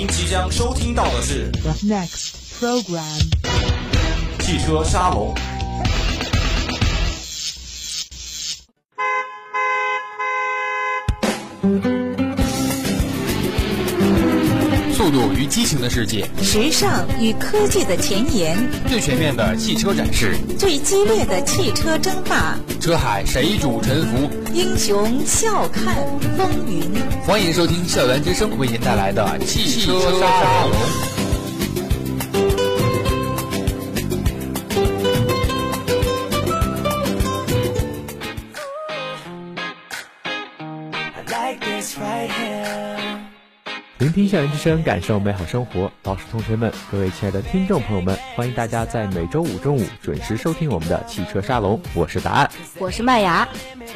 您即将收听到的是 The next program. 汽车沙龙。速度与激情的世界，时尚与科技的前沿，最全面的汽车展示，最激烈的汽车争霸，车海谁主沉浮？英雄笑看风云。欢迎收听校园之声为您带来的汽车沙龙。听校园之声，感受美好生活。老师、同学们，各位亲爱的听众朋友们，欢迎大家在每周五中午准时收听我们的汽车沙龙。我是答案，我是麦芽。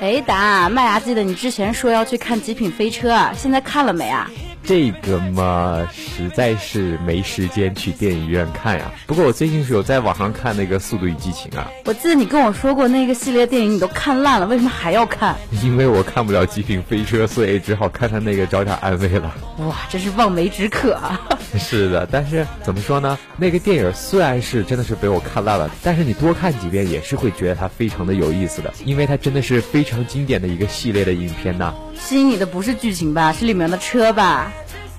哎，答案，麦芽记得你之前说要去看《极品飞车》，现在看了没啊？这个嘛，实在是没时间去电影院看呀。不过我最近是有在网上看那个《速度与激情》啊。我记得你跟我说过那个系列电影你都看烂了，为什么还要看？因为我看不了《极品飞车》，所以只好看看那个找点安慰了。哇，真是望梅止渴啊！是的，但是怎么说呢？那个电影虽然是真的是被我看烂了，但是你多看几遍也是会觉得它非常的有意思的，因为它真的是非常经典的一个系列的影片呐。吸引你的不是剧情吧，是里面的车吧？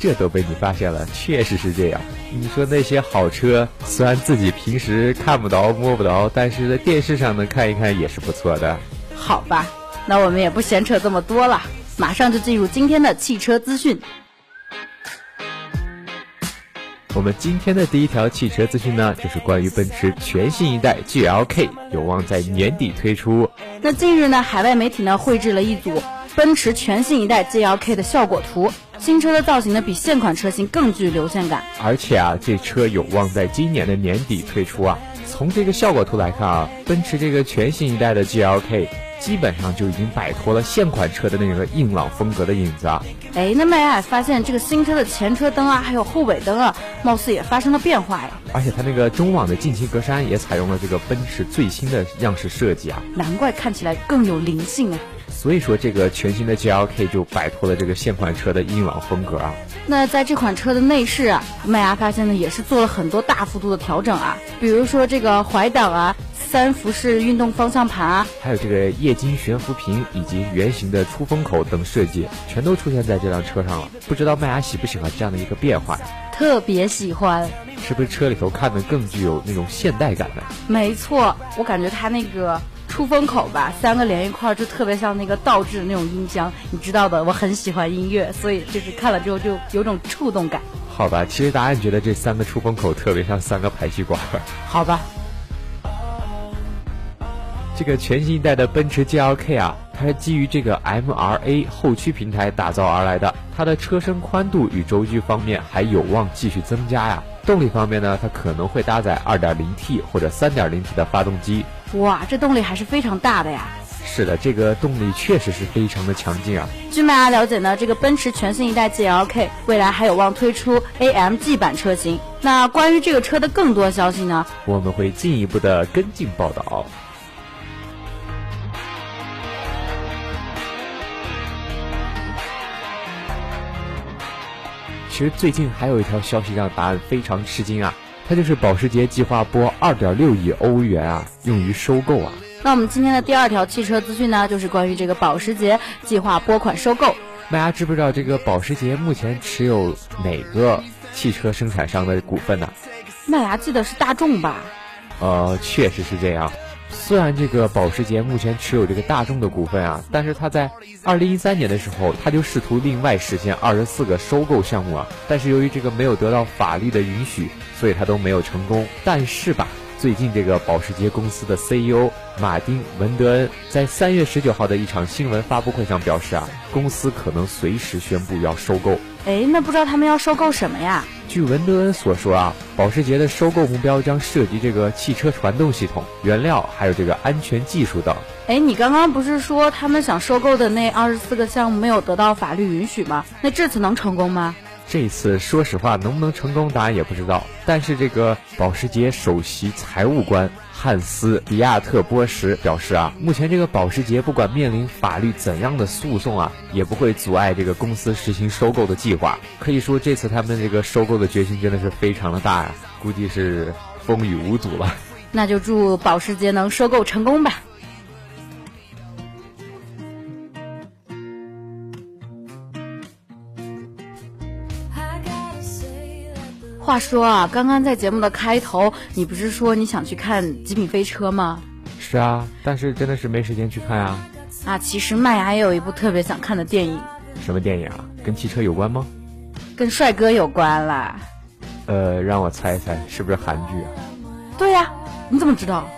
这都被你发现了，确实是这样。你说那些好车，虽然自己平时看不着、摸不着，但是在电视上能看一看也是不错的。好吧，那我们也不闲扯这么多了，马上就进入今天的汽车资讯。我们今天的第一条汽车资讯呢，就是关于奔驰全新一代 GLK 有望在年底推出。那近日呢，海外媒体呢绘制了一组奔驰全新一代 GLK 的效果图。新车的造型呢，比现款车型更具流线感，而且啊，这车有望在今年的年底推出啊。从这个效果图来看啊，奔驰这个全新一代的 GLK 基本上就已经摆脱了现款车的那个硬朗风格的影子啊。哎，那麦芽发现这个新车的前车灯啊，还有后尾灯啊，貌似也发生了变化呀。而且它那个中网的进气格栅也采用了这个奔驰最新的样式设计啊，难怪看起来更有灵性啊。所以说，这个全新的 GLK 就摆脱了这个现款车的硬朗风格啊。那在这款车的内饰啊，麦芽发现呢，也是做了很多大幅度的调整啊。比如说这个怀档啊，三辐式运动方向盘啊，还有这个液晶悬浮屏以及圆形的出风口等设计，全都出现在这辆车上了。不知道麦芽喜不喜欢这样的一个变化呀？特别喜欢。是不是车里头看的更具有那种现代感呢？没错，我感觉它那个。出风口吧，三个连一块儿就特别像那个倒置的那种音箱，你知道的，我很喜欢音乐，所以就是看了之后就有种触动感。好吧，其实答案觉得这三个出风口特别像三个排气管。好吧。这个全新一代的奔驰 GLK 啊，它是基于这个 MRA 后驱平台打造而来的，它的车身宽度与轴距方面还有望继续增加呀。动力方面呢，它可能会搭载 2.0T 或者 3.0T 的发动机。哇，这动力还是非常大的呀！是的，这个动力确实是非常的强劲啊。据麦芽了解呢，这个奔驰全新一代 GLK 未来还有望推出 AMG 版车型。那关于这个车的更多消息呢，我们会进一步的跟进报道。其实最近还有一条消息让答案非常吃惊啊，它就是保时捷计划拨二点六亿欧元啊，用于收购啊。那我们今天的第二条汽车资讯呢，就是关于这个保时捷计划拨款收购。大家知不知道这个保时捷目前持有哪个汽车生产商的股份呢？麦芽记得是大众吧？呃，确实是这样。虽然这个保时捷目前持有这个大众的股份啊，但是他在二零一三年的时候，他就试图另外实现二十四个收购项目啊，但是由于这个没有得到法律的允许，所以他都没有成功。但是吧，最近这个保时捷公司的 CEO 马丁文德恩在三月十九号的一场新闻发布会上表示啊，公司可能随时宣布要收购。哎，那不知道他们要收购什么呀？据文德恩所说啊，保时捷的收购目标将涉及这个汽车传动系统、原料，还有这个安全技术等。哎，你刚刚不是说他们想收购的那二十四个项目没有得到法律允许吗？那这次能成功吗？这次说实话能不能成功，答案也不知道。但是这个保时捷首席财务官汉斯·比亚特波什表示啊，目前这个保时捷不管面临法律怎样的诉讼啊，也不会阻碍这个公司实行收购的计划。可以说这次他们这个收购的决心真的是非常的大呀，估计是风雨无阻了。那就祝保时捷能收购成功吧。话说啊，刚刚在节目的开头，你不是说你想去看《极品飞车》吗？是啊，但是真的是没时间去看啊。啊，其实麦芽也有一部特别想看的电影，什么电影啊？跟汽车有关吗？跟帅哥有关啦。呃，让我猜一猜，是不是韩剧啊？对呀、你怎么知道？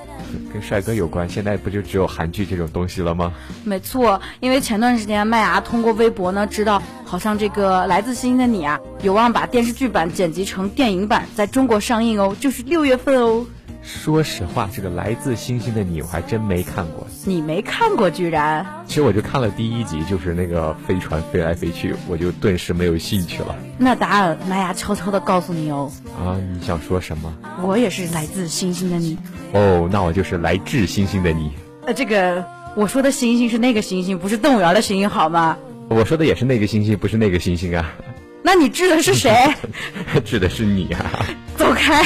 跟帅哥有关，现在不就只有韩剧这种东西了吗？没错，因为前段时间麦芽通过微博呢知道，好像这个《来自星星的你》啊，有望把电视剧版剪辑成电影版，在中国上映哦，就是六月份哦。说实话，这个来自星星的你，我还真没看过。你没看过，居然？其实我就看了第一集，就是那个飞船飞来飞去，我就顿时没有兴趣了。那答案玛雅悄悄的告诉你哦，啊，你想说什么？我也是来自星星的你。哦，那我就是来自星星的你。呃，这个我说的星星是那个星星，不是动物园的星星，好吗？我说的也是那个星星，不是那个星星啊，那你指的是谁？指的是你啊。走开！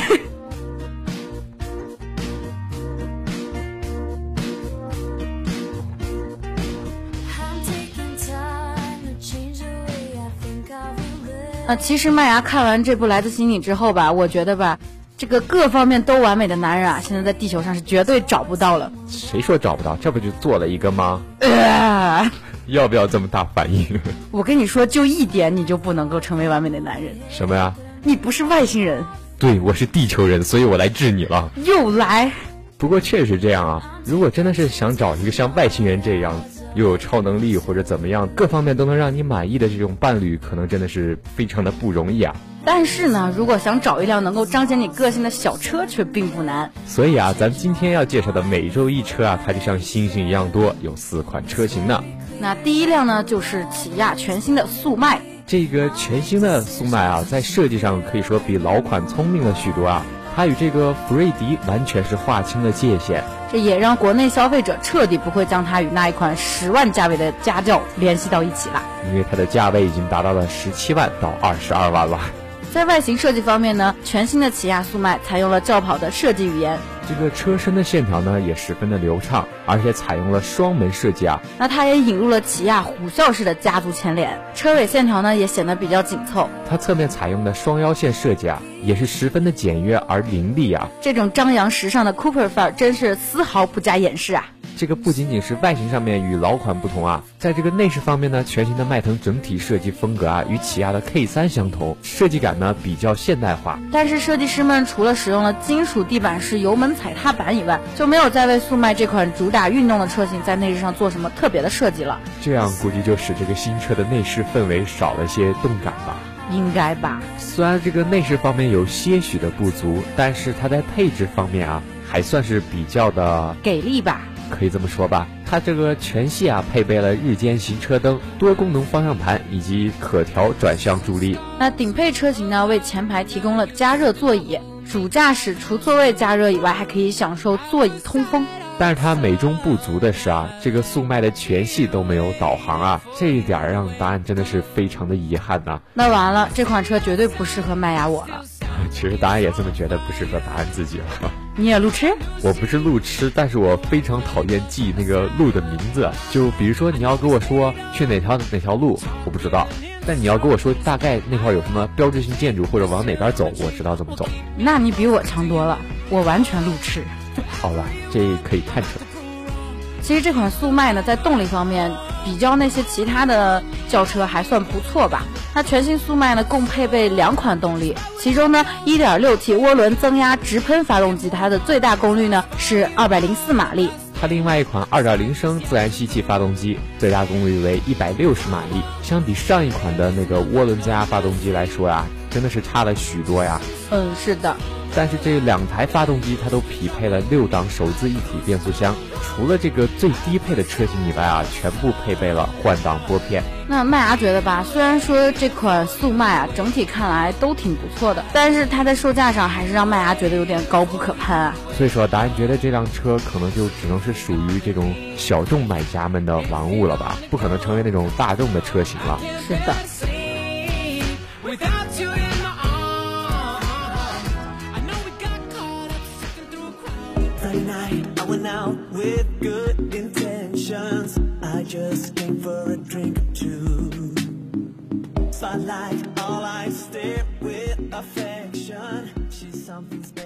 啊，其实麦芽看完这部《来自星星》之后吧，我觉得吧，这个各方面都完美的男人啊，现在在地球上是绝对找不到了。谁说找不到？这不就做了一个吗？呃，要不要这么大反应？我跟你说，就一点你就不能够成为完美的男人，什么呀？你不是外星人，对，我是地球人，所以我来治你了。又来。不过确实这样啊，如果真的是想找一个像外星人这样又有超能力或者怎么样，各方面都能让你满意的这种伴侣，可能真的是非常的不容易啊。但是呢，如果想找一辆能够彰显你个性的小车，却并不难。所以啊，咱们今天要介绍的每周一车啊，它就像星星一样多，有四款车型呢。那第一辆呢，就是起亚全新的速迈。这个全新的速迈啊，在设计上可以说比老款聪明了许多啊。它与这个福瑞迪完全是划清了界限，这也让国内消费者彻底不会将它与那一款十万价位的家轿联系到一起了。因为它的价位已经达到了十七万到二十二万了。在外形设计方面呢，全新的起亚速迈采用了轿跑的设计语言，这个车身的线条呢也十分的流畅，而且采用了双门设计啊。那它也引入了起亚虎啸式的家族前脸，车尾线条呢也显得比较紧凑。它侧面采用的双腰线设计啊，也是十分的简约而凌厉啊。这种张扬时尚的 Cooper 范儿，真是丝毫不加掩饰啊！这个不仅仅是外形上面与老款不同啊，在这个内饰方面呢，全新的迈腾整体设计风格啊与起亚的 K 3相同，设计感呢比较现代化。但是设计师们除了使用了金属地板式油门踩踏板以外，就没有再为速迈这款主打运动的车型在内饰上做什么特别的设计了。这样估计就使这个新车的内饰氛围少了些动感吧。应该吧？虽然这个内饰方面有些许的不足，但是它在配置方面啊还算是比较的给力吧？可以这么说吧，它这个全系啊配备了日间行车灯、多功能方向盘以及可调转向助力。那顶配车型呢，为前排提供了加热座椅，主驾驶除座位加热以外，还可以享受座椅通风。但是它美中不足的是啊，这个速迈的全系都没有导航啊，这一点儿让答案真的是非常的遗憾呐、那完了，这款车绝对不适合麦芽我了。其实答案也这么觉得，不适合答案自己了。你也路痴？我不是路痴，但是我非常讨厌记那个路的名字。就比如说你要跟我说去哪条哪条路，我不知道；但你要跟我说大概那块有什么标志性建筑或者往哪边走，我知道怎么走。那你比我强多了，我完全路痴。好了，这可以看出来。其实这款速迈呢，在动力方面比较那些其他的轿车还算不错吧。它全新速迈呢，共配备两款动力，其中呢，1.6T 涡轮增压直喷发动机，它的最大功率呢是204马力。它另外一款2.0升自然吸气发动机，最大功率为160马力，相比上一款的那个涡轮增压发动机来说啊，真的是差了许多呀。嗯，是的。但是这两台发动机它都匹配了六档手自一体变速箱，除了这个最低配的车型以外啊，全部配备了换挡拨片。那麦芽觉得吧，虽然说这款速迈啊，整体看来都挺不错的，但是它在售价上还是让麦芽觉得有点高不可攀啊。所以说，答案觉得这辆车可能就只能是属于这种小众买家们的玩物了吧，不可能成为那种大众的车型了。是的。out with good intentions. I just came for a drink or two. Spotlight, all I stay with.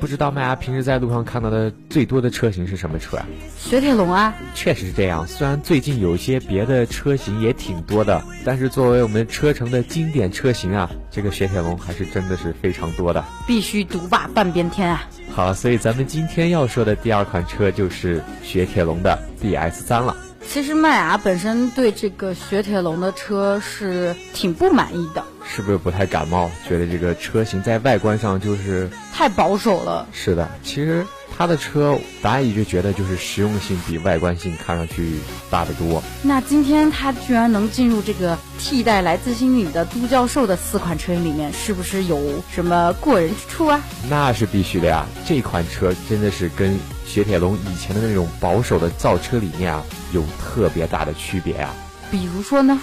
不知道麦芽平时在路上看到的最多的车型是什么车啊？雪铁龙啊，确实是这样。虽然最近有些别的车型也挺多的，但是作为我们车城的经典车型啊，这个雪铁龙还是真的是非常多的，必须独霸半边天啊！好，所以咱们今天要说的第二款车就是雪铁龙的 DS 三了。其实麦芽本身对这个雪铁龙的车是挺不满意的，是不是不太感冒？觉得这个车型在外观上就是太保守了。是的，其实它的车，答案一直觉得就是实用性比外观性看上去大得多。那今天它居然能进入这个替代来自星宇的都教授的四款车型里面，是不是有什么过人之处啊？那是必须的呀！这款车真的是跟。雪铁龙以前的那种保守的造车理念啊，有特别大的区别啊。比如说呢？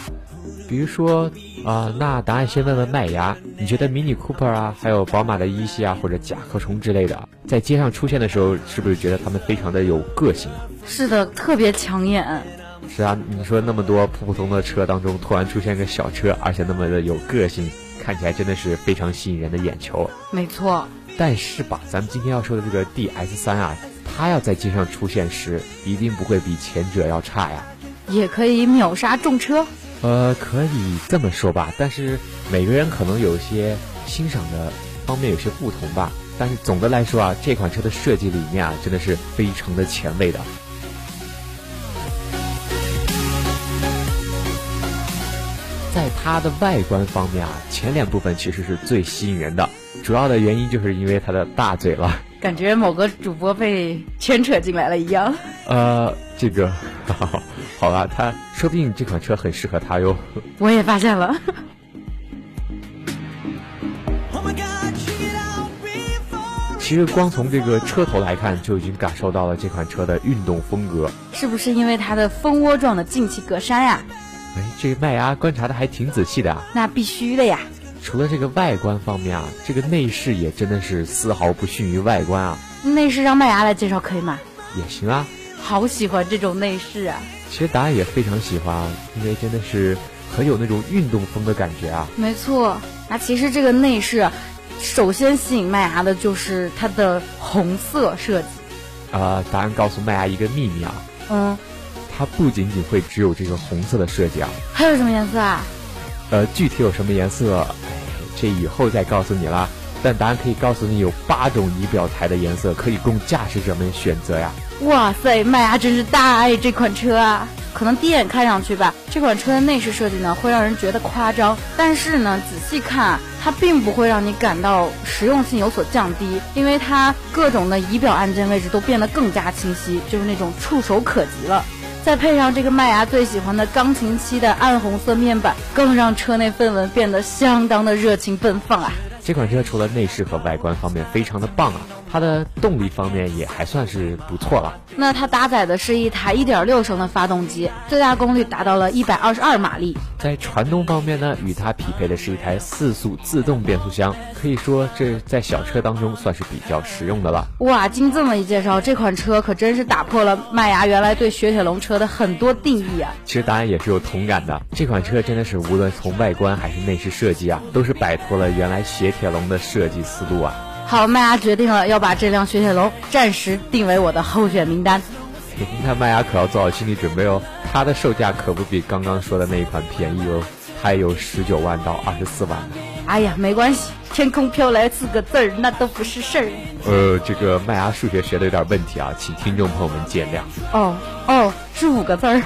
比如说啊，那答案先问问麦芽，你觉得 Mini Cooper 啊，还有宝马的一系啊，或者甲壳虫之类的，在街上出现的时候，是不是觉得他们非常的有个性啊？是的，特别抢眼。是啊，你说那么多普普通通的车当中，突然出现个小车，而且那么的有个性，看起来真的是非常吸引人的眼球。没错。但是吧，咱们今天要说的这个 DS 三啊。它要在街上出现时，一定不会比前者要差呀。也可以秒杀重车。呃，可以这么说吧，但是每个人可能有些欣赏的方面有些不同吧。但是总的来说啊，这款车的设计理念啊，真的是非常的前卫的。在它的外观方面啊，前脸部分其实是最吸引人的，主要的原因就是因为它的大嘴了。感觉某个主播被牵扯进来了一样。呃，这个，好吧，他说不定这款车很适合他哟。我也发现了。其实光从这个车头来看，就已经感受到了这款车的运动风格。是不是因为它的蜂窝状的进气格栅呀？哎，这个麦芽观察的还挺仔细的啊。那必须的呀。除了这个外观方面啊，这个内饰也真的是丝毫不逊于外观啊。内饰让麦芽来介绍可以吗？也行啊。好喜欢这种内饰啊！其实答案也非常喜欢，因为真的是很有那种运动风的感觉啊。没错，那其实这个内饰，首先吸引麦芽的就是它的红色设计。啊，答案告诉麦芽一个秘密啊。嗯。它不仅仅会只有这个红色的设计啊。还有什么颜色啊？呃，具体有什么颜色？这以后再告诉你啦。但答案可以告诉你，有八种仪表台的颜色可以供驾驶者们选择呀。哇塞，麦芽真是大爱这款车啊！可能第一眼看上去吧，这款车的内饰设计呢会让人觉得夸张，但是呢仔细看，它并不会让你感到实用性有所降低，因为它各种的仪表按键位置都变得更加清晰，就是那种触手可及了。再配上这个麦芽最喜欢的钢琴漆的暗红色面板，更让车内氛围变得相当的热情奔放啊！这款车除了内饰和外观方面非常的棒啊，它的动力方面也还算是不错了。那它搭载的是一台1.6升的发动机，最大功率达到了122马力。在传动方面呢，与它匹配的是一台四速自动变速箱，可以说这在小车当中算是比较实用的了。哇，经这么一介绍，这款车可真是打破了麦芽原来对雪铁龙车的很多定义啊！其实大家也是有同感的，这款车真的是无论从外观还是内饰设计啊，都是摆脱了原来雪。铁龙的设计思路啊，好，麦芽决定了要把这辆雪铁龙 暂时定为我的候选名单。那麦芽可要做好心理准备哦，它的售价可不比刚刚说的那一款便宜哦，它有十九万到二十四万哎呀，没关系，天空飘来四个字儿，那都不是事儿。呃，这个麦芽数学学的有点问题啊，请听众朋友们见谅。哦哦，是五个字儿。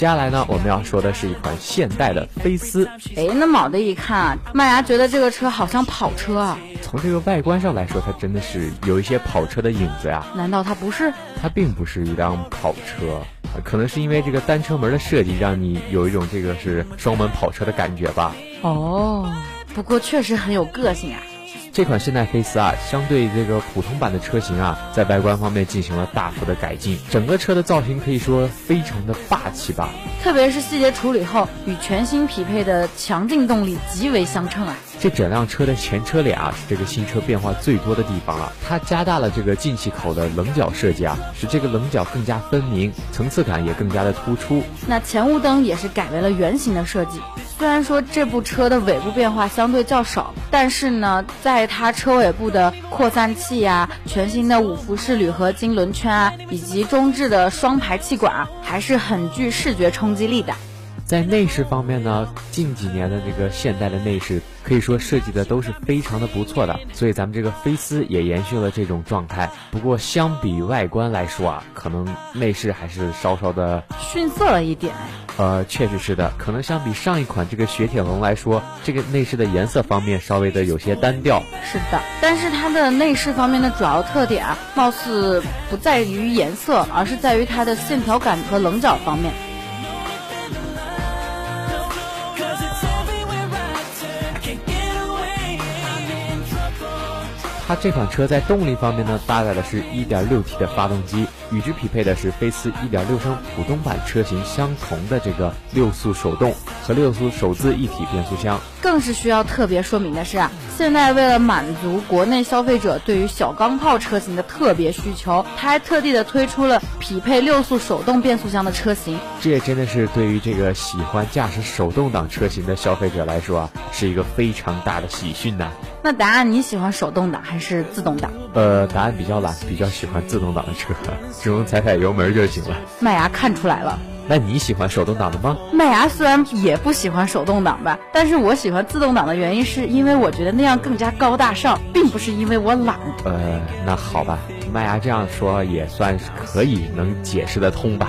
接下来呢，我们要说的是一款现代的菲斯。哎，那猛的一看啊，麦芽觉得这个车好像跑车啊。从这个外观上来说，它真的是有一些跑车的影子呀。难道它不是？它并不是一辆跑车，可能是因为这个单车门的设计，让你有一种这个是双门跑车的感觉吧。哦，不过确实很有个性啊。这款现代菲斯啊，相对这个普通版的车型啊，在外观方面进行了大幅的改进，整个车的造型可以说非常的霸气吧。特别是细节处理后，与全新匹配的强劲动力极为相称啊。这整辆车的前车脸啊，是这个新车变化最多的地方了。它加大了这个进气口的棱角设计啊，使这个棱角更加分明，层次感也更加的突出。那前雾灯也是改为了圆形的设计。虽然说这部车的尾部变化相对较少，但是呢，在它车尾部的扩散器呀、全新的五辐式铝合金轮圈啊，以及中置的双排气管，还是很具视觉冲击力的。在内饰方面呢，近几年的这个现代的内饰可以说设计的都是非常的不错的，所以咱们这个菲斯也延续了这种状态。不过相比外观来说啊，可能内饰还是稍稍的逊色了一点。呃，确实是的，可能相比上一款这个雪铁龙来说，这个内饰的颜色方面稍微的有些单调。是的，但是它的内饰方面的主要特点啊，貌似不在于颜色，而是在于它的线条感和棱角方面。它这款车在动力方面呢，搭载的是 1.6T 的发动机，与之匹配的是菲斯1.6升普通版车型相同的这个六速手动和六速手自一体变速箱。更是需要特别说明的是啊，现在为了满足国内消费者对于小钢炮车型的特别需求，它还特地的推出了匹配六速手动变速箱的车型。这也真的是对于这个喜欢驾驶手动挡车型的消费者来说啊，是一个非常大的喜讯呐。那答案你喜欢手动挡还是自动挡？呃，答案比较懒，比较喜欢自动挡的车，只用踩踩油门就行了。麦芽看出来了。那你喜欢手动挡的吗？麦芽虽然也不喜欢手动挡吧，但是我喜欢自动挡的原因是因为我觉得那样更加高大上，并不是因为我懒。呃，那好吧，麦芽这样说也算是可以能解释得通吧。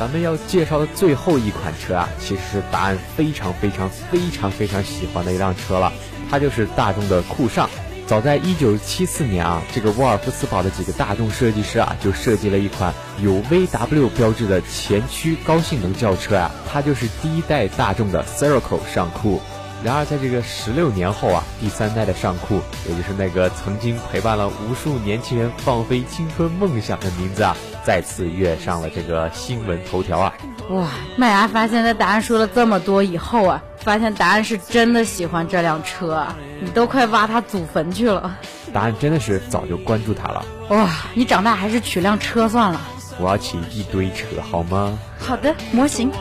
咱们要介绍的最后一款车啊，其实是答案非常非常非常非常喜欢的一辆车了，它就是大众的酷尚。早在一九七四年啊，这个沃尔夫斯堡的几个大众设计师啊，就设计了一款有 VW 标志的前驱高性能轿车啊，它就是第一代大众的 Ceraco 上酷。然而，在这个十六年后啊，第三代的尚酷，也就是那个曾经陪伴了无数年轻人放飞青春梦想的名字啊，再次跃上了这个新闻头条啊！哇，麦芽发现，在答案说了这么多以后啊，发现答案是真的喜欢这辆车啊！你都快挖他祖坟去了。答案真的是早就关注他了。哇，你长大还是取辆车算了。我要骑一堆车，好吗？好的，模型。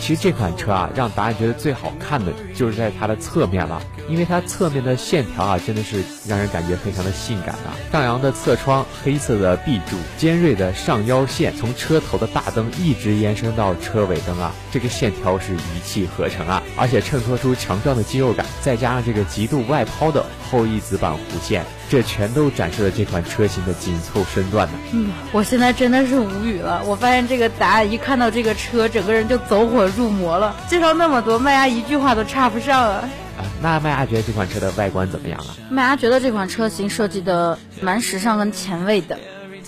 其实这款车啊，让答案觉得最好看的就是在它的侧面了，因为它侧面的线条啊，真的是让人感觉非常的性感啊。上扬的侧窗，黑色的壁柱，尖锐的上腰线，从车头的大灯一直延伸到车尾灯啊，这个线条是一气呵成啊，而且衬托出强壮的肌肉感，再加上这个极度外抛的后翼子板弧线，这全都展示了这款车型的紧凑身段呢。嗯，我现在真的是无语了。我发现这个答案一看到这个车，整个人就走火入魔了。介绍那么多，麦芽一句话都差不上啊。啊，那麦芽觉得这款车的外观怎么样啊？麦芽觉得这款车型设计的蛮时尚跟前卫的。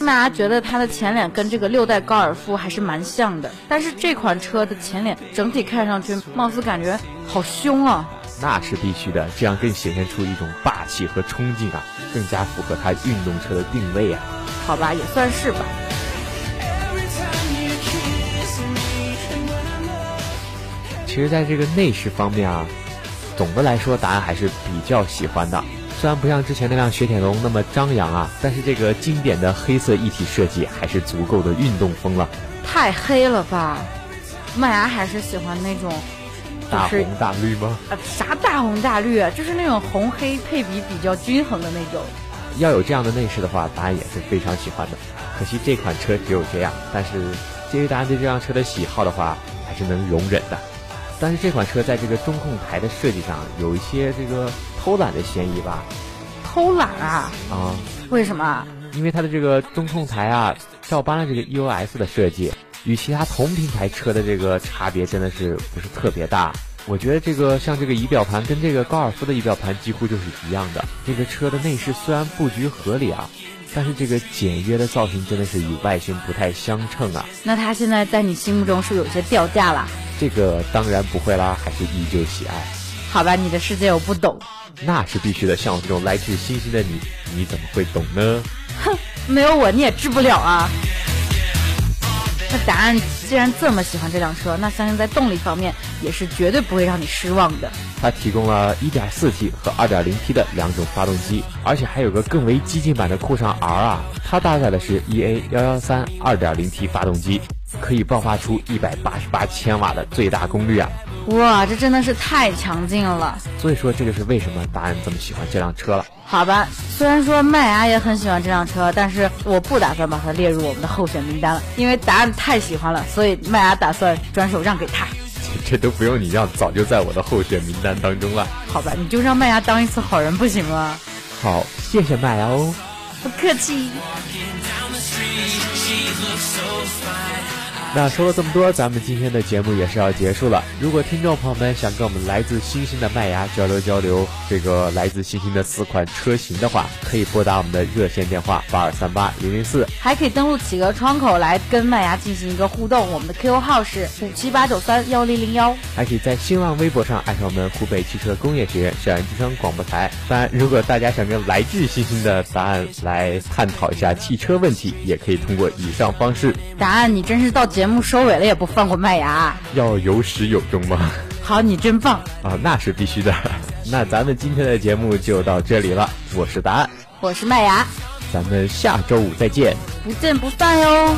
麦芽觉得它的前脸跟这个六代高尔夫还是蛮像的，但是这款车的前脸整体看上去貌似感觉好凶啊。那是必须的，这样更显现出一种霸气和冲劲啊，更加符合它运动车的定位啊。好吧，也算是吧。其实，在这个内饰方面啊，总的来说，答案还是比较喜欢的。虽然不像之前那辆雪铁龙那么张扬啊，但是这个经典的黑色一体设计还是足够的运动风了。太黑了吧？麦芽还是喜欢那种大红大绿吗？啊，啥大红大绿啊？就是那种红黑配比比较均衡的那种。要有这样的内饰的话，答案也是非常喜欢的。可惜这款车只有这样，但是基于答案对这辆车的喜好的话，还是能容忍的。但是这款车在这个中控台的设计上有一些这个偷懒的嫌疑吧？偷懒啊？啊，为什么？因为它的这个中控台啊，照搬了这个 EOS 的设计，与其他同平台车的这个差别真的是不是特别大。我觉得这个像这个仪表盘跟这个高尔夫的仪表盘几乎就是一样的。这个车的内饰虽然布局合理啊，但是这个简约的造型真的是与外形不太相称啊。那它现在在你心目中是有些掉价了？这个当然不会啦，还是依旧喜爱。好吧，你的世界我不懂。那是必须的，像我这种来自星星的你，你怎么会懂呢？哼，没有我你也治不了啊。那答案既然这么喜欢这辆车，那相信在动力方面也是绝对不会让你失望的。它提供了 1.4T 和 2.0T 的两种发动机，而且还有个更为激进版的酷尚 R 啊，它搭载的是 EA113 2.0T 发动机，可以爆发出一百八十八千瓦的最大功率啊！哇，这真的是太强劲了。所以说，这就是为什么答案这么喜欢这辆车了。好吧，虽然说麦芽也很喜欢这辆车，但是我不打算把它列入我们的候选名单了，因为答案太喜欢了，所以麦芽打算转手让给他。这都不用你让，早就在我的候选名单当中了。好吧，你就让麦芽当一次好人不行吗？好，谢谢麦芽哦。不客气。那说了这么多，咱们今天的节目也是要结束了。如果听众朋友们想跟我们来自星星的麦芽交流交流这个来自星星的四款车型的话，可以拨打我们的热线电话八二三八零零四，还可以登录企鹅窗口来跟麦芽进行一个互动。我们的 QQ 号是五七八九三幺零零幺，还可以在新浪微博上艾特我们湖北汽车工业学院校园之声广播台。当然，如果大家想跟来自星星的答案来探讨一下汽车问题，也可以通过以上方式。答案，你真是到节目收尾了也不放过麦芽，要有始有终吗？好，你真棒啊，那是必须的。那咱们今天的节目就到这里了，我是答案，我是麦芽，咱们下周五再见，不见不散哟。